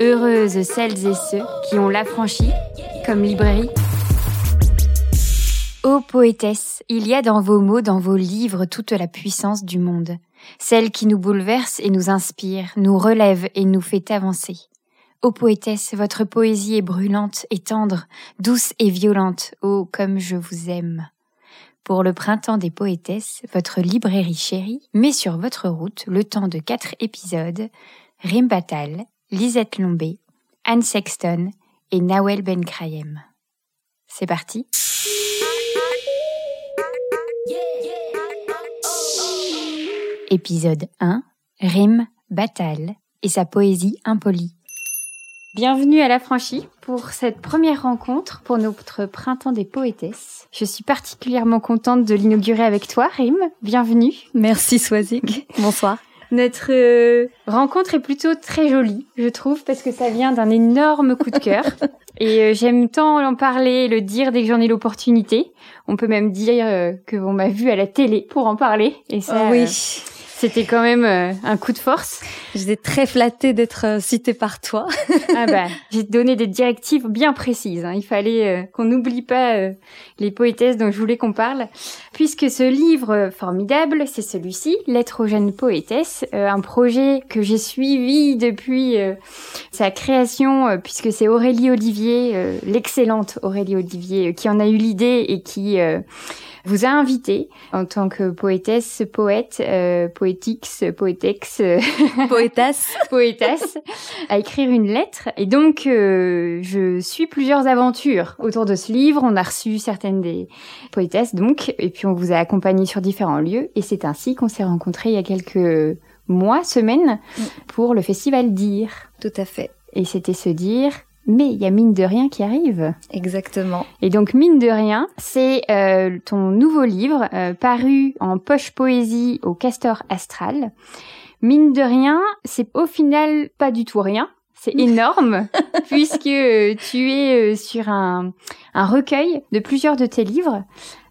Heureuses celles et ceux qui ont l'affranchi comme librairie. Ô poétesse, il y a dans vos mots, dans vos livres, toute la puissance du monde, celle qui nous bouleverse et nous inspire, nous relève et nous fait avancer. Ô poétesse, votre poésie est brûlante et tendre, douce et violente, ô comme je vous aime. Pour le printemps des poétesses, votre librairie chérie met sur votre route le temps de quatre épisodes, Rim Batal, Lisette Lombé, Anne Sexton et Nawel Ben Krayem. C'est parti Épisode 1 Rim Batal et sa poésie impolie. Bienvenue à la franchie pour cette première rencontre pour notre printemps des poétesses. Je suis particulièrement contente de l'inaugurer avec toi, Rim. Bienvenue. Merci Swazik. Bonsoir. Notre euh, rencontre est plutôt très jolie, je trouve, parce que ça vient d'un énorme coup de cœur. Et euh, j'aime tant en parler, le dire dès que j'en ai l'opportunité. On peut même dire euh, que on m'a vu à la télé pour en parler. Et ça, oui. C'était quand même euh, un coup de force. J'étais très flattée d'être euh, citée par toi. ah bah, j'ai donné des directives bien précises. Hein. Il fallait euh, qu'on n'oublie pas les poétesses dont je voulais qu'on parle. Puisque ce livre formidable, c'est celui-ci, Lettre aux jeunes poétesses, un projet que j'ai suivi depuis sa création, puisque c'est Aurélie Olivier, l'excellente Aurélie Olivier, qui en a eu l'idée et qui vous a invité en tant que poétesse, poète, euh, poétix, poétex, poétasse, poétasse, à écrire une lettre. Et donc, euh, je suis plusieurs aventures autour de ce livre. On a reçu certaines des poétesses, donc, et puis on vous a accompagné sur différents lieux. Et c'est ainsi qu'on s'est rencontrés il y a quelques mois, semaines, mm. pour le festival Dire. Tout à fait. Et c'était se dire, mais il y a mine de rien qui arrive. Exactement. Et donc mine de rien, c'est euh, ton nouveau livre euh, paru en poche poésie au Castor Astral. Mine de rien, c'est au final pas du tout rien. C'est énorme puisque euh, tu es sur un, un recueil de plusieurs de tes livres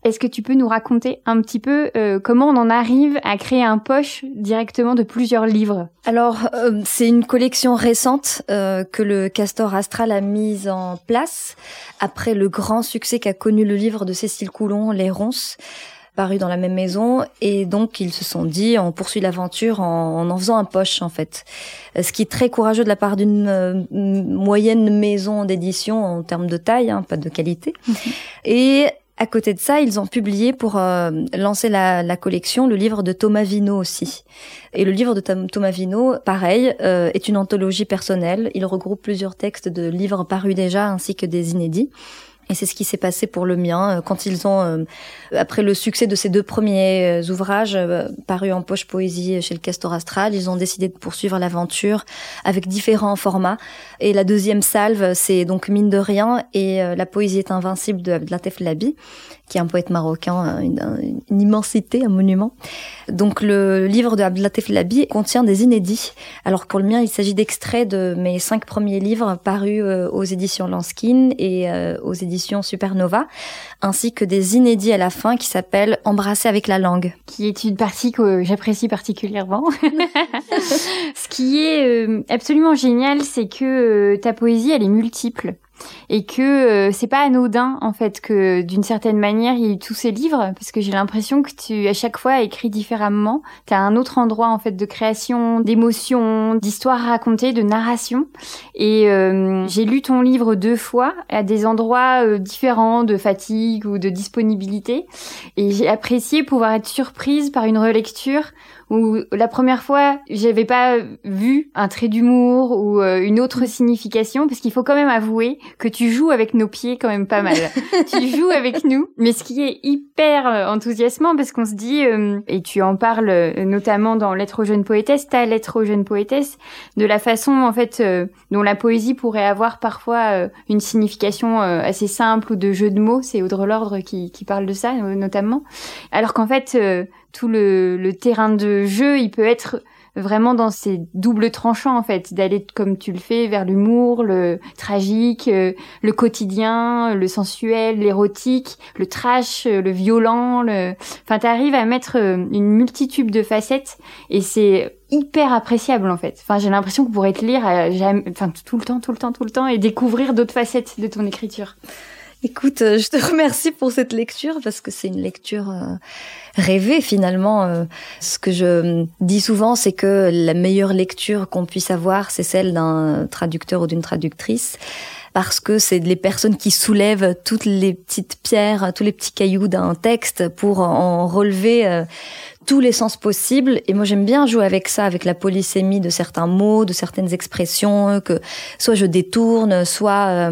est-ce que tu peux nous raconter un petit peu euh, comment on en arrive à créer un poche directement de plusieurs livres? Alors, euh, c'est une collection récente euh, que le Castor Astral a mise en place après le grand succès qu'a connu le livre de Cécile Coulon, Les Ronces paru dans la même maison. Et donc ils se sont dit on poursuit l'aventure en, en, faisant un poche en fait. Ce qui est très courageux de la part d'une moyenne maison d'édition en termes de taille hein, pas de qualité. Et à côté de ça, ils ont publié pour euh, lancer la, collection le livre de Thomas Vino aussi. Et le livre de Thomas Vino, pareil, euh, est une anthologie personnelle. Il regroupe plusieurs textes de livres parus déjà ainsi que des inédits. Et c'est ce qui s'est passé pour le mien euh, quand ils ont, euh, après le succès de ces deux premiers euh, ouvrages parus en poche poésie chez le Castor Astral, ils ont décidé de poursuivre l'aventure avec différents formats. Et la deuxième salve, c'est donc Mine de rien et La poésie est invincible de Abdelatef Labi, qui est un poète marocain, une, une, immensité, un monument. Donc le livre de Abdelatef Labi contient des inédits. Alors pour le mien, il s'agit d'extraits de mes cinq premiers livres parus aux éditions Lanskin et aux éditions Supernova, ainsi que des inédits à la fin qui s'appellent Embrasser avec la langue. Qui est une partie que j'apprécie particulièrement. Ce qui est euh, absolument génial, c'est que euh, ta poésie, elle est multiple et que euh, c'est pas anodin en fait que d'une certaine manière il y ait tous ces livres parce que j'ai l'impression que tu à chaque fois écris différemment. Tu as un autre endroit en fait de création d'émotion d'histoire racontée de narration. Et euh, j'ai lu ton livre deux fois à des endroits euh, différents de fatigue ou de disponibilité. Et j'ai apprécié pouvoir être surprise par une relecture où la première fois, j'avais pas vu un trait d'humour ou euh, une autre signification, parce qu'il faut quand même avouer que tu joues avec nos pieds quand même pas mal. tu joues avec nous, mais ce qui est hyper euh, enthousiasmant, parce qu'on se dit, euh, et tu en parles notamment dans Lettre aux jeunes poétesses, ta Lettre aux jeunes poétesses, de la façon en fait dont la poésie pourrait avoir parfois une signification assez simple ou de jeu de mots. C'est Audre Lordre qui, qui parle de ça notamment, alors qu'en fait tout le, le terrain de jeu, il peut être vraiment dans ces doubles tranchants en fait, d'aller comme tu le fais vers l'humour, le tragique, euh, le quotidien, le sensuel, l'érotique, le trash, euh, le violent, le enfin t'arrives à mettre euh, une multitude de facettes et c'est hyper appréciable en fait. Enfin, j'ai l'impression qu'on pourrait te lire enfin tout le temps, tout le temps, tout le temps et découvrir d'autres facettes de ton écriture. Écoute, je te remercie pour cette lecture parce que c'est une lecture euh, rêvée finalement. Euh. Ce que je dis souvent, c'est que la meilleure lecture qu'on puisse avoir, c'est celle d'un traducteur ou d'une traductrice parce que c'est les personnes qui soulèvent toutes les petites pierres, tous les petits cailloux d'un texte pour en relever tous les sens possibles. Et moi, j'aime bien jouer avec ça, avec la polysémie de certains mots, de certaines expressions que soit je détourne, soit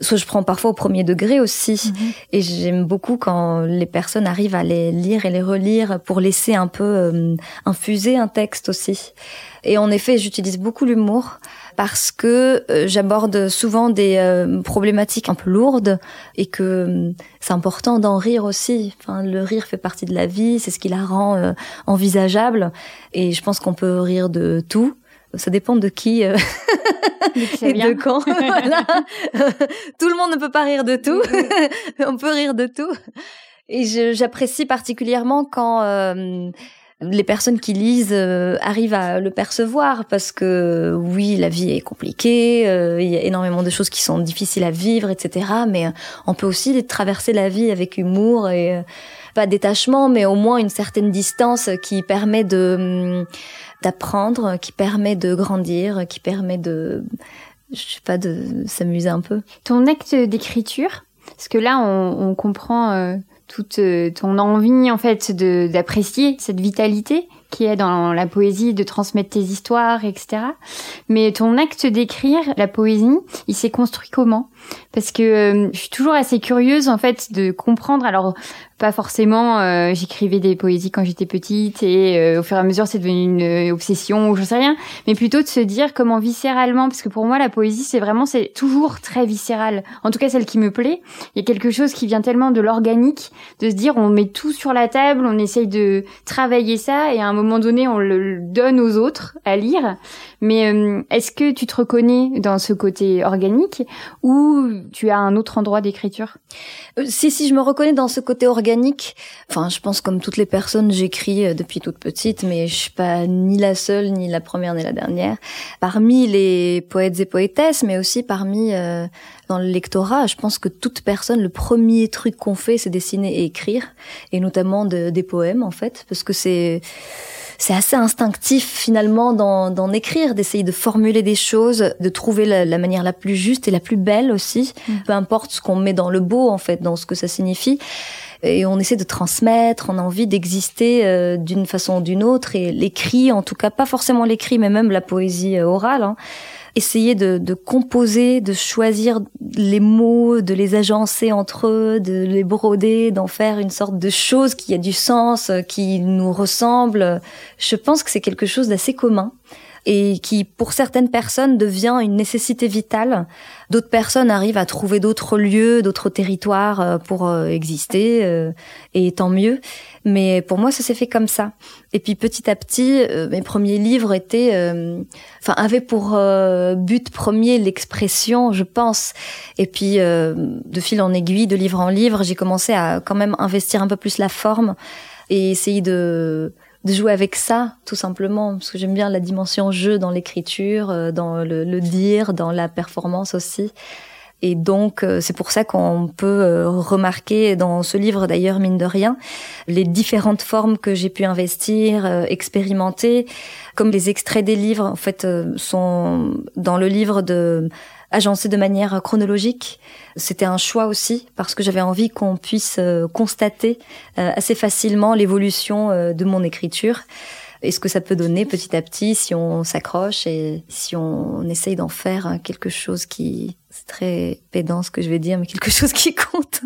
soit je prends parfois au premier degré aussi. Mhm. Et j'aime beaucoup quand les personnes arrivent à les lire et les relire pour laisser un peu euh, infuser un texte aussi. Et en effet, j'utilise beaucoup l'humour parce que euh, j'aborde souvent des euh, problématiques un peu lourdes et que c'est important d'en rire aussi. Enfin, le rire fait partie de la vie, c'est ce qui la rend envisageable. Et je pense qu'on peut rire de tout ça dépend de qui euh, et de quand. tout le monde ne peut pas rire de tout. On peut rire de tout. Et j'apprécie particulièrement quand euh, les personnes qui lisent euh, arrivent à le percevoir parce que oui, la vie est compliquée, il y a énormément de choses qui sont difficiles à vivre, etc. Mais on peut aussi traverser la vie avec humour et pas détachement, mais au moins une certaine distance qui permet de d'apprendre, qui permet de grandir, qui permet de, je sais pas, de s'amuser un peu. Ton acte d'écriture, parce que là, on, comprend euh, toute euh, ton envie en fait d'apprécier cette vitalité qui est dans la poésie, de transmettre tes histoires, etc. Mais ton acte d'écrire la poésie, il s'est construit comment? Parce que euh, je suis toujours assez curieuse en fait de comprendre. Alors pas forcément, euh, j'écrivais des poésies quand j'étais petite et euh, au fur et à mesure c'est devenu une euh, obsession ou je sais rien, mais plutôt de se dire comment viscéralement, parce que pour moi la poésie c'est vraiment c'est toujours très viscéral. En tout cas celle qui me plaît, il y a quelque chose qui vient tellement de l'organique, de se dire on met tout sur la table, on essaye de travailler ça et à un moment donné on le donne aux autres à lire. Mais est-ce que tu te reconnais dans ce côté organique ou tu as un autre endroit d'écriture? Si si je me reconnais dans ce côté organique organique. Enfin, je pense comme toutes les personnes, j'écris euh, depuis toute petite, mais je suis pas ni la seule, ni la première, ni la dernière. Parmi les poètes et poétesses, mais aussi parmi euh, dans le lectorat, je pense que toute personne, le premier truc qu'on fait, c'est dessiner et écrire, et notamment des poèmes en fait, parce que c'est c'est assez instinctif finalement d'en écrire, d'essayer de formuler des choses, de trouver la, la, manière la plus juste et la plus belle aussi, mm. peu importe ce qu'on met dans le beau en fait, dans ce que ça signifie et on essaie de transmettre, on a envie d'exister euh, d'une façon ou d'une autre et l'écrit, en tout cas pas forcément l'écrit, mais même la poésie euh, orale. Hein, essayer de, de, composer, de choisir les mots, de les agencer entre eux, de les broder, d'en faire une sorte de chose qui a du sens, euh, qui nous ressemble. Je pense que c'est quelque chose d'assez commun et qui, pour certaines personnes, devient une nécessité vitale. D'autres personnes arrivent à trouver d'autres lieux, d'autres territoires euh, pour euh, exister, euh, et tant mieux. Mais pour moi, ça s'est fait comme ça. Et puis petit à petit, mes premiers livres étaient, enfin, avaient pour but premier l'expression, je pense. Et puis, de fil en aiguille, de livre en livre, j'ai commencé à quand même investir un peu plus la forme et essayer de de jouer avec ça, tout simplement, parce que j'aime bien la dimension jeu dans l'écriture, euh, dans le, le, dire, dans la performance aussi. Et donc, euh, c'est pour ça qu'on peut euh, remarquer dans ce livre, d'ailleurs, mine de rien, les différentes formes que j'ai pu investir, expérimenter, comme les extraits des livres, en fait, sont dans le livre de agencé de manière chronologique. C'était un choix aussi parce que j'avais envie qu'on puisse euh, constater euh, assez facilement l'évolution euh, de mon écriture et ce que ça peut donner petit à petit si on s'accroche et si on essaye d'en faire quelque chose qui c'est très pédant ce que je vais dire, mais quelque chose qui compte.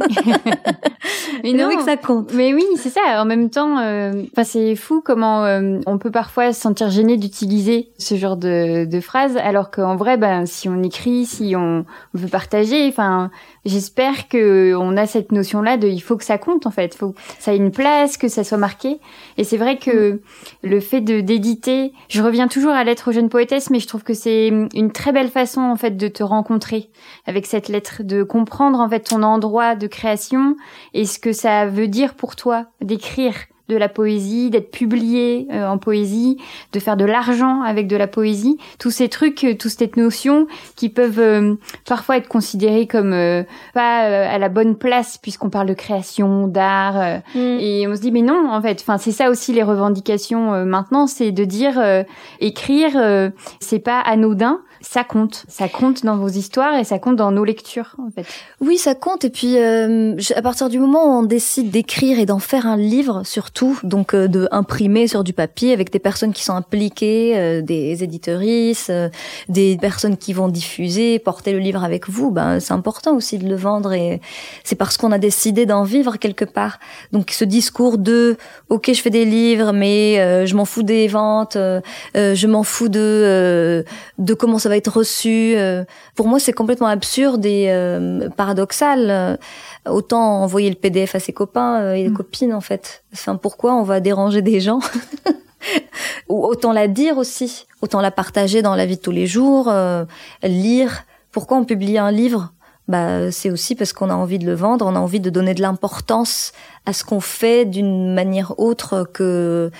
mais non, que ça compte. Mais oui, c'est ça. En même temps, euh, enfin c'est fou comment euh, on peut parfois se sentir gêné d'utiliser ce genre de, de phrases, alors qu'en vrai, ben si on écrit, si on, veut partager, enfin j'espère que on a cette notion-là de il faut que ça compte en fait, faut que ça ait une place, que ça soit marqué. Et c'est vrai que le fait de d'éditer, je reviens toujours à l'être aux jeunes poétesses, mais je trouve que c'est une très belle façon en fait de te rencontrer avec cette lettre, de comprendre en fait ton endroit de création et ce que ça veut dire pour toi d'écrire de la poésie, d'être publié euh, en poésie, de faire de l'argent avec de la poésie, tous ces trucs, euh, toutes ces notions qui peuvent euh, parfois être considérées comme pas à la bonne place puisqu'on parle de création, d'art mm. et on se dit mais non en fait, enfin c'est ça aussi les revendications maintenant, c'est de dire écrire c'est pas anodin, ça compte. Ça compte dans vos histoires et ça compte dans nos lectures, en fait. Oui, ça compte. Et puis, euh, à partir du moment où on décide d'écrire et d'en faire un livre, surtout, donc euh, de imprimer sur du papier avec des personnes qui sont impliquées, euh, des éditeuristes, des personnes qui vont diffuser, porter le livre avec vous, ben c'est important aussi de le vendre et c'est parce qu'on a décidé d'en vivre quelque part. Donc, ce discours de, ok, je fais des livres, mais je m'en fous des ventes, je m'en fous de de comment ça va être reçu. Euh, pour moi, c'est complètement absurde et euh, paradoxal. Euh, autant envoyer le PDF à ses copains et mm. copines, en fait. Enfin, pourquoi on va déranger des gens Ou autant la dire aussi, autant la partager dans la vie de tous les jours, lire. Pourquoi on publie un livre? Bah, c'est aussi parce qu'on a envie de le vendre, on a envie de donner de l'importance à ce qu'on fait d'une manière autre que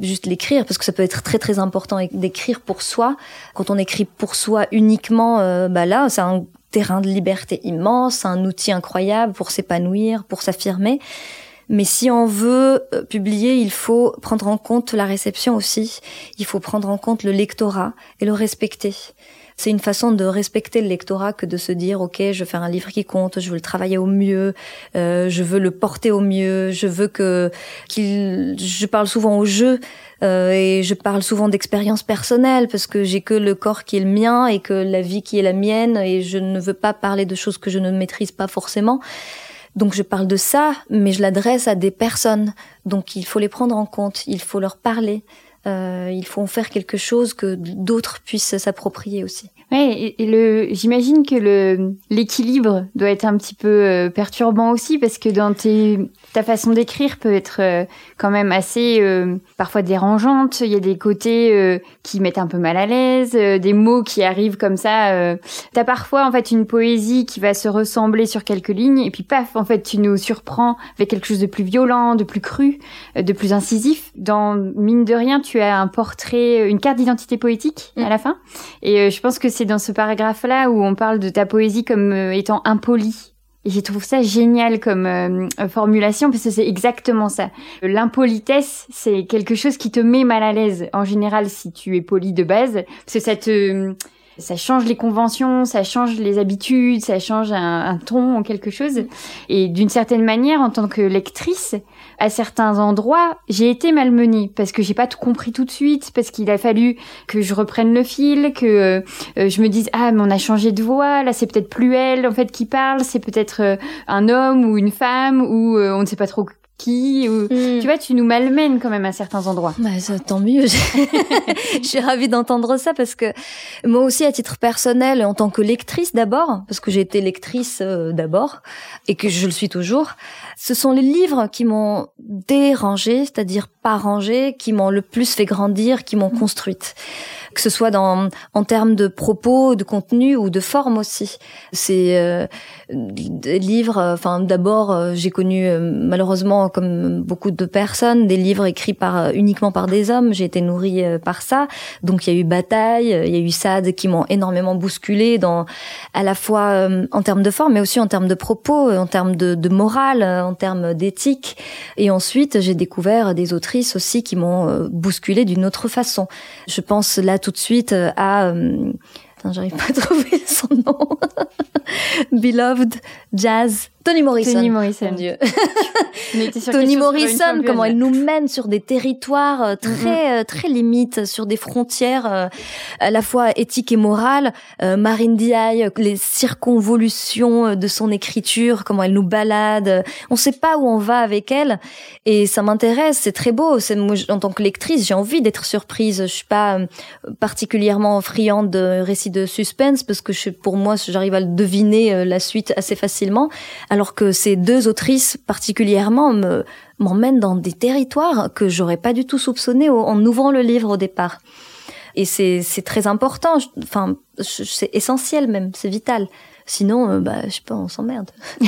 juste l'écrire parce que ça peut être très très important d'écrire pour soi. Quand on écrit pour soi uniquement, euh, bah là c'est un terrain de liberté immense, un outil incroyable pour s'épanouir, pour s'affirmer. Mais si on veut euh, publier, il faut prendre en compte la réception aussi. Il faut prendre en compte le lectorat et le respecter. C'est une façon de respecter le lectorat que de se dire ok, je veux faire un livre qui compte, je veux le travailler au mieux, euh, je veux le porter au mieux, je veux que qu'il. Je parle souvent au jeu euh, et je parle souvent d'expérience personnelle parce que j'ai que le corps qui est le mien et que la vie qui est la mienne et je ne veux pas parler de choses que je ne maîtrise pas forcément. Donc je parle de ça, mais je l'adresse à des personnes. Donc il faut les prendre en compte, il faut leur parler, euh, il faut en faire quelque chose que d'autres puissent s'approprier aussi. Ouais, et, le, j'imagine que le l'équilibre doit être un petit peu euh, perturbant aussi parce que dans tes ta façon d'écrire peut être euh, quand même assez euh, parfois dérangeante. Il y a des côtés qui mettent un peu mal à l'aise, des mots qui arrivent comme ça. T'as parfois en fait une poésie qui va se ressembler sur quelques lignes et puis paf, en fait tu nous surprends avec quelque chose de plus violent, de plus cru, de plus incisif. Dans mine de rien, tu as un portrait, une carte d'identité poétique à mm. la fin. Et je pense que c'est dans ce paragraphe-là où on parle de ta poésie comme euh, étant impolie. Et je trouve ça génial comme euh, formulation parce que c'est exactement ça. L'impolitesse, c'est quelque chose qui te met mal à l'aise en général si tu es poli de base parce que ça te ça change les conventions, ça change les habitudes, ça change un, ton en quelque chose. Et d'une certaine manière, en tant que lectrice, à certains endroits, j'ai été malmenée parce que j'ai pas tout compris tout de suite, parce qu'il a fallu que je reprenne le fil, que euh, je me dise ah mais on a changé de voix, là c'est peut-être plus elle en fait qui parle, c'est peut-être euh, un homme ou une femme ou euh, on ne sait pas trop qui ou... Hmm. tu vois tu nous malmènes quand même à certains endroits. Bah, ça, tant mieux. Je suis ravie d'entendre ça parce que moi aussi à titre personnel en tant que lectrice d'abord parce que j'ai été lectrice euh, d'abord et que je le suis toujours ce sont les livres qui m'ont dérangé c'est-à-dire pas rangé qui m'ont le plus fait grandir qui m'ont construite que ce soit dans en termes de propos, de contenu ou de forme aussi. C'est euh, des livres. Enfin, d'abord, euh, j'ai connu euh, malheureusement, comme beaucoup de personnes, des livres écrits par uniquement par des hommes. J'ai été nourrie par ça. Donc, il y a eu Bataille, il y a eu Sade qui m'ont énormément bousculé dans à la fois en termes de forme, mais aussi en termes de propos, en termes de, de morale, en termes d'éthique. Et ensuite, j'ai découvert des autrices aussi qui m'ont bousculé d'une autre façon. Je pense là tout de suite euh, à euh, j'arrive pas à trouver son nom. Beloved Jazz Toni Morrison. Toni Morrison. Mon Dieu. Toni Morrison, comment elle nous mène sur des territoires euh, très euh, très limites, sur des frontières euh, à la fois éthiques et morales. Marine Diaye, les circonvolutions de son écriture, comment elle nous balade. On sait pas où on va avec elle, et ça m'intéresse. C'est très beau. C'est en tant que lectrice, j'ai envie d'être surprise. Je suis pas particulièrement friande de récits de suspense parce que je, pour moi, j'arrive à deviner la suite assez facilement alors que ces deux autrices particulièrement me m'emmènent dans des territoires que j'aurais pas du tout soupçonné en ouvrant le livre au départ. Et c'est c'est très important, enfin c'est essentiel même, c'est vital. Sinon, euh, bah, je sais pas, on s'emmerde. je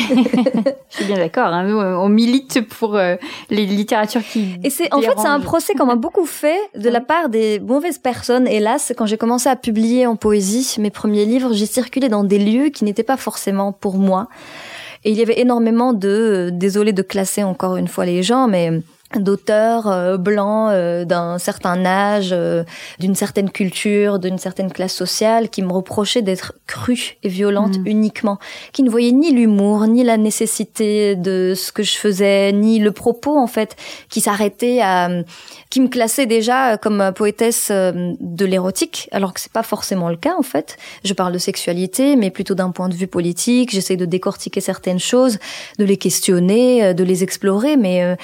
suis bien d'accord. Hein. Nous, on milite pour euh, les littératures qui. Et c'est en fait, c'est un procès qu'on m'a beaucoup fait de la part des mauvaises personnes. Hélas, quand j'ai commencé à publier en poésie mes premiers livres, j'ai circulé dans des lieux qui n'étaient pas forcément pour moi. Et il y avait énormément de, euh, désolé de classer encore une fois les gens, mais d'auteurs euh, blancs euh, d'un certain âge, euh, d'une certaine culture, d'une certaine classe sociale, qui me reprochaient d'être crue et violente mm. uniquement, qui ne voyaient ni l'humour, ni la nécessité de ce que je faisais, ni le propos en fait, qui s'arrêtait à, qui me classait déjà comme poétesse de l'érotique, alors que c'est pas forcément le cas en fait. Je parle de sexualité, mais plutôt d'un point de vue politique. J'essaie de décortiquer certaines choses, de les questionner, de les explorer, mais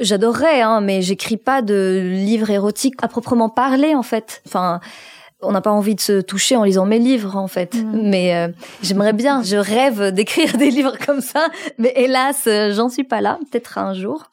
J'adorerais, hein, mais j'écris pas de livres érotiques à proprement parler, en fait. Enfin, on n'a pas envie de se toucher en lisant mes livres, en fait. Mm. Mais euh, j'aimerais bien, je rêve d'écrire des livres comme ça, mais hélas, euh, j'en suis pas là. Peut-être un jour,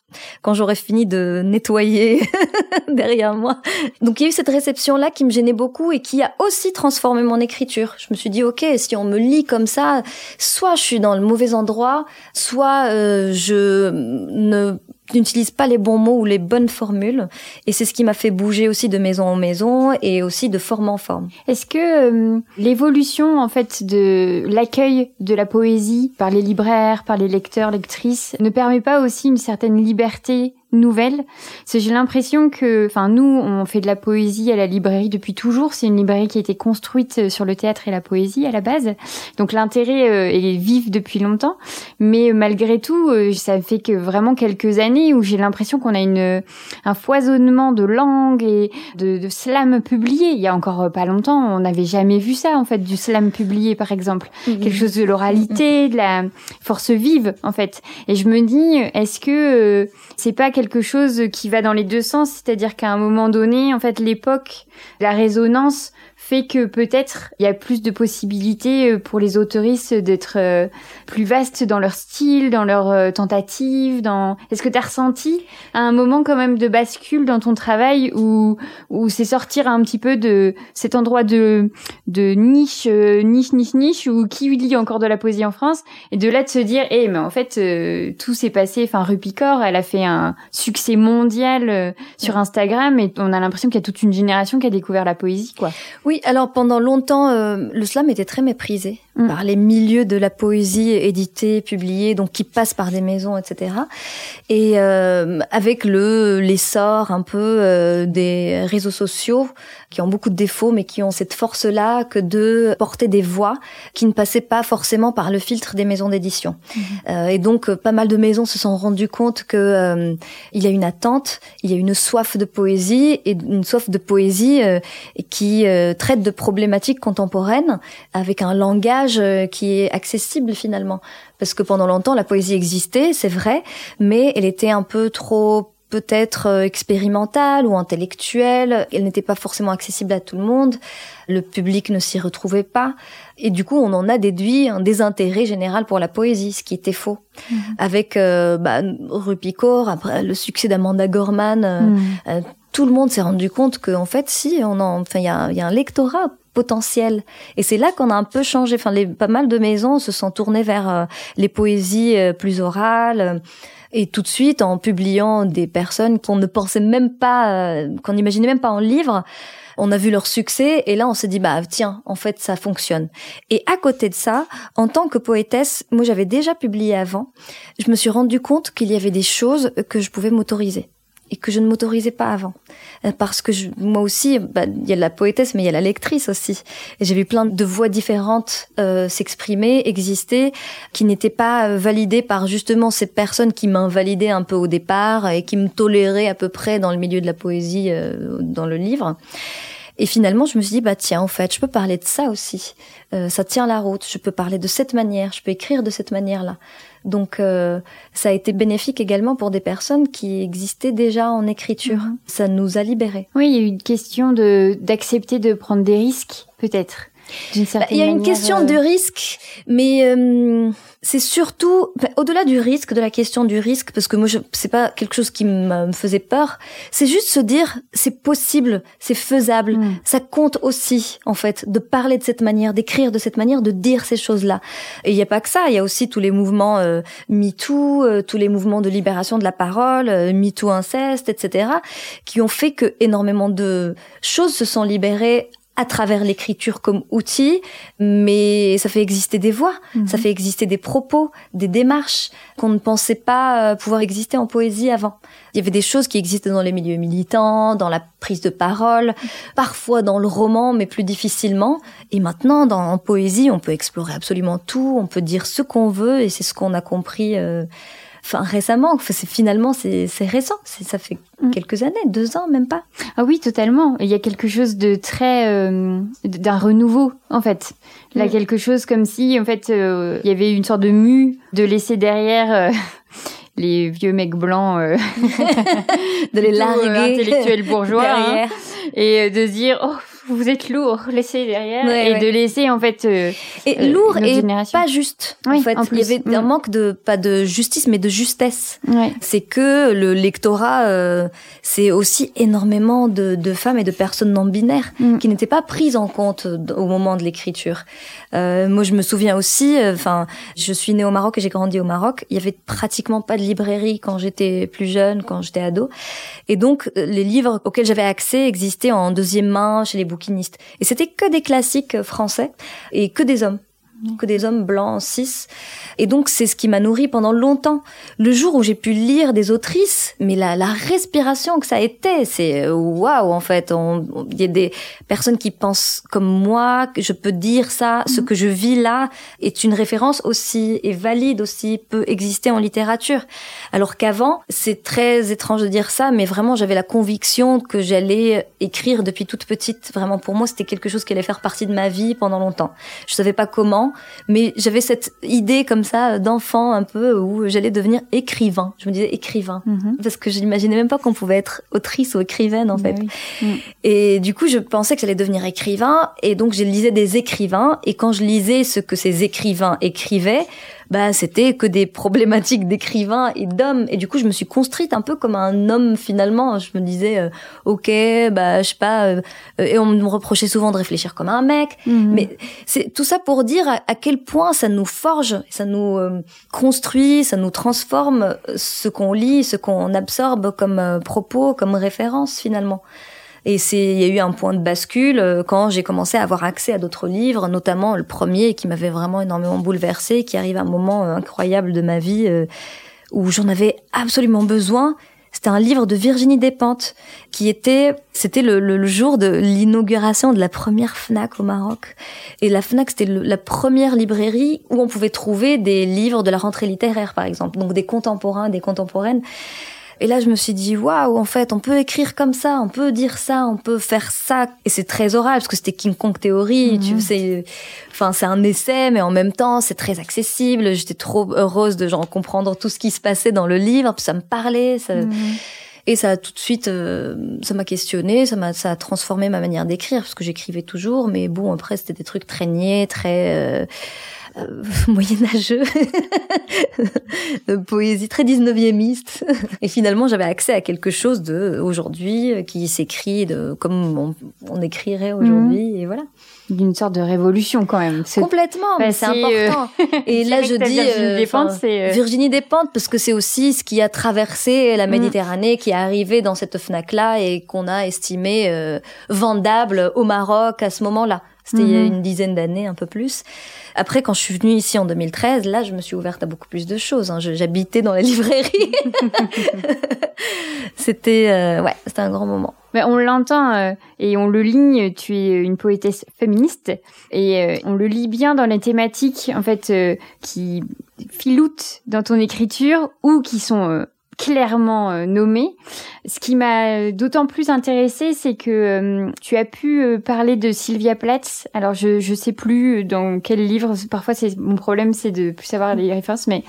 quand j'aurai fini de nettoyer derrière moi. Donc il y a eu cette réception-là qui me gênait beaucoup et qui a aussi transformé mon écriture. Je me suis dit, ok, si on me lit comme ça, soit je suis dans le mauvais endroit, soit euh, je ne n'utilise pas les bons mots ou les bonnes formules. Et c'est ce qui m'a fait bouger aussi de maison en maison et aussi de forme en forme. Est-ce que euh, l'évolution en fait de l'accueil de la poésie par les libraires, par les lecteurs, lectrices, ne permet pas aussi une certaine liberté nouvelle. J'ai l'impression que, enfin, nous, on fait de la poésie à la librairie depuis toujours. C'est une librairie qui a été construite euh, sur le théâtre et la poésie à la base. Donc l'intérêt euh, est vif depuis longtemps. Mais euh, malgré tout, ça fait que vraiment quelques années où j'ai l'impression qu'on a une un foisonnement de langues et de, de slam publié. Il y a encore pas longtemps, on n'avait jamais vu ça en fait, du slam publié par exemple. Mhm. Quelque chose de l'oralité, de la force vive en fait. Et je me dis, est-ce que c'est pas quelque chose qui va dans les deux sens, c'est-à-dire qu'à un moment donné, en fait, l'époque, la résonance fait que peut-être il y a plus de possibilités euh, pour les autoristes d'être euh, plus vastes dans leur style, dans leur euh, tentative, dans est-ce que tu as ressenti à un moment quand même de bascule dans ton travail où où c'est sortir un petit peu de cet endroit de de niche niche niche niche où qui lit encore de la poésie en France et de là de se dire eh mais en fait tout s'est passé enfin Rupicor elle a fait un succès mondial sur Instagram et on a l'impression qu'il y a toute une génération qui a découvert la poésie quoi. Oui, alors pendant longtemps, euh, le slam était très méprisé mm. par les milieux de la poésie éditée, publiée, donc qui passent par des maisons, etc. Et euh, avec le l'essor un peu euh, des réseaux sociaux, qui ont beaucoup de défauts, mais qui ont cette force-là que de porter des voix qui ne passaient pas forcément par le filtre des maisons d'édition. Mm. et donc, pas mal de maisons se sont rendues compte que il y a une attente, il y a une soif de poésie et une soif de poésie qui traite de problématiques contemporaines avec un langage euh, qui est accessible finalement. Parce que pendant longtemps, la poésie existait, c'est vrai, mais elle était un peu trop peut-être euh, expérimentale ou intellectuelle. Elle n'était pas forcément accessible à tout le monde. Le public ne s'y retrouvait pas. Et du coup, on en a déduit un désintérêt général pour la poésie, ce qui était faux. Mhm. Avec euh, bah, Rupicor, après le succès d'Amanda Gorman, mhm tout le monde s'est rendu compte qu'en fait, si, on en, enfin, il y a, y a un lectorat potentiel. Et c'est là qu'on a un peu changé. Enfin, pas mal de maisons se sont tournées vers euh, les poésies euh, plus orales. et tout de suite, en publiant des personnes qu'on ne pensait même pas, euh, qu'on n'imaginait même pas en livre, on a vu leur succès et là on s'est dit bah tiens en fait ça fonctionne. Et à côté de ça, en tant que poétesse, moi j'avais déjà publié avant, je me suis rendu compte qu'il y avait des choses que je pouvais m'autoriser et que je ne m'autorisais pas avant. Euh, parce que je, moi aussi, bah, il y a la poétesse, mais il y a la lectrice aussi. Et j'ai vu plein de voix différentes euh, s'exprimer, exister, qui n'étaient pas euh, validées par justement ces personnes qui m'invalidaient un peu au départ et qui me toléraient à peu près dans le milieu de la poésie, dans le livre. Et finalement, je me suis dit, bah tiens, en fait, je peux parler de ça aussi. ça tient la route. Je peux parler de cette manière. Je peux écrire de cette manière-là. Donc euh, ça a été bénéfique également pour des personnes qui existaient déjà en écriture. Mhm. Ça nous a libérés. Oui, il y a eu une question de d'accepter de prendre des risques, peut-être. Bah, il y a une question de euh, risque, mais euh, c'est surtout au-delà du risque, de la question du risque, parce que moi, je, c'est pas quelque chose qui me faisait peur. C'est juste se dire, c'est possible, c'est faisable. Hmm. Ça compte aussi, en fait, de parler de cette manière, d'écrire de cette manière, de dire ces choses-là. Et il n'y a pas que ça. Il y a aussi tous les mouvements euh, MeToo, euh, tous les mouvements de libération de la parole, euh, MeToo inceste, etc., qui ont fait que énormément de choses se sont libérées à travers l'écriture comme outil, mais ça fait exister des voix, ça mhm. fait exister des propos, des démarches qu'on ne pensait pas euh, pouvoir exister en poésie avant. Il y avait des choses qui existaient dans les milieux militants, dans la prise de parole, parfois dans le roman, mais plus difficilement. Et maintenant, dans, en poésie, on peut explorer absolument tout, on peut dire ce qu'on veut, et c'est ce qu'on a compris. Euh, enfin récemment. Enfin, c'est finalement c'est récent. Ça fait mm. quelques années, deux ans même pas. Ah oui, totalement. Il y a quelque chose de très euh, d'un renouveau en fait. Là, mm. quelque chose comme si en fait euh, il y avait une sorte de mue de laisser derrière. Euh, les vieux mecs blancs de les larguer intellectuels bourgeois hein, et de se dire oh vous êtes lourd, laissez derrière et de laisser en fait euh, et euh, lourd et pas juste. en fait, il y avait un mm. manque de pas de justice mais de justesse. C'est que le lectorat, euh, c'est aussi énormément de, de, femmes et de personnes non binaires mm. qui n'étaient pas prises en compte au moment de l'écriture. Euh, moi, je me souviens aussi. Enfin, je suis née au Maroc et j'ai grandi au Maroc. Il y avait pratiquement pas de librairie quand j'étais plus jeune, quand j'étais ado, et donc les livres auxquels j'avais accès existaient en deuxième main chez les et c'était que des classiques français et que des hommes que des hommes blancs, cis. Et donc, c'est ce qui m'a nourri pendant longtemps. Le jour où j'ai pu lire des autrices, mais la, la respiration que ça a été, c'est euh, waouh, en fait. Il y a des personnes qui pensent comme moi, que je peux dire ça, ce mhm. que je vis là est une référence aussi, et valide aussi, peut exister en littérature. Alors qu'avant, c'est très étrange de dire ça, mais vraiment, j'avais la conviction que j'allais écrire depuis toute petite. Vraiment, pour moi, c'était quelque chose qui allait faire partie de ma vie pendant longtemps. Je savais pas comment, mais j'avais cette idée comme ça d'enfant un peu où j'allais devenir écrivain. Je me disais écrivain mhm. parce que je n'imaginais même pas qu'on pouvait être autrice ou écrivaine en fait. Mm. Et du coup, je pensais que j'allais devenir écrivain et donc je lisais des écrivains et quand je lisais ce que ces écrivains écrivaient, bah c'était que des problématiques d'écrivains et d'hommes et du coup je me suis construite un peu comme un homme finalement. Je me disais euh, ok bah je sais pas euh, et on me reprochait souvent de réfléchir comme un mec. Mhm. mais c'est tout ça pour dire à, quel point ça nous forge ça nous euh, construit ça nous transforme ce qu'on lit ce qu'on absorbe comme propos comme référence finalement et c'est, il y a eu un point de bascule euh, quand j'ai commencé à avoir accès à d'autres livres, notamment le premier qui m'avait vraiment énormément bouleversé, qui arrive à un moment euh, incroyable de ma vie euh, où j'en avais absolument besoin. C'était un livre de Virginie Despentes qui était, c'était le, le, jour de l'inauguration de la première Fnac au Maroc. Et la Fnac, c'était la première librairie où on pouvait trouver des livres de la rentrée littéraire, par exemple. Donc des contemporains, des contemporaines. Et là, je me suis dit, waouh, en fait, on peut écrire comme ça, on peut dire ça, on peut faire ça. Et c'est très oral, parce que c'était King Kong théorie, tu mhm. sais. Enfin, c'est un essai, mais en même temps, c'est très accessible. J'étais trop heureuse de genre comprendre tout ce qui se passait dans le livre, puis ça me parlait. Ça... Mhm. Et ça a tout de suite, euh, ça m'a questionné, ça m'a, ça a transformé ma manière d'écrire parce que j'écrivais toujours, mais bon après c'était des trucs très niais, très euh, euh, moyenâgeux, poésie très 19e Et finalement, j'avais accès à quelque chose de aujourd'hui euh, qui s'écrit de comme on, écrirait aujourd'hui mhm. et voilà. D'une sorte de révolution quand même. Complètement, c'est euh, important. et là, je dis Virginie Despentes, c'est Virginie Despentes parce que c'est aussi ce qui a traversé la mhm. Méditerranée, qui est arrivé dans cette Fnac là et qu'on a estimé vendable au Maroc à ce moment-là C'était il y a Mhm. une dizaine d'années, un peu plus. Après, quand je suis venue ici en 2013, là, je me suis ouverte à beaucoup plus de choses. hein. J'habitais dans la librairie. c'était, euh, ouais, c'était un grand moment. Mais on l'entend euh, et on le lit, tu es une poétesse féministe et euh, on le lit bien dans les thématiques en fait qui filoutent dans ton écriture ou qui sont clairement euh, nommées. Ce qui m'a euh, d'autant plus intéressée, c'est que euh, tu as pu parler de Sylvia Plath. Alors je je sais plus dans quel livre. Parfois c'est mon problème, c'est de plus savoir les références, mais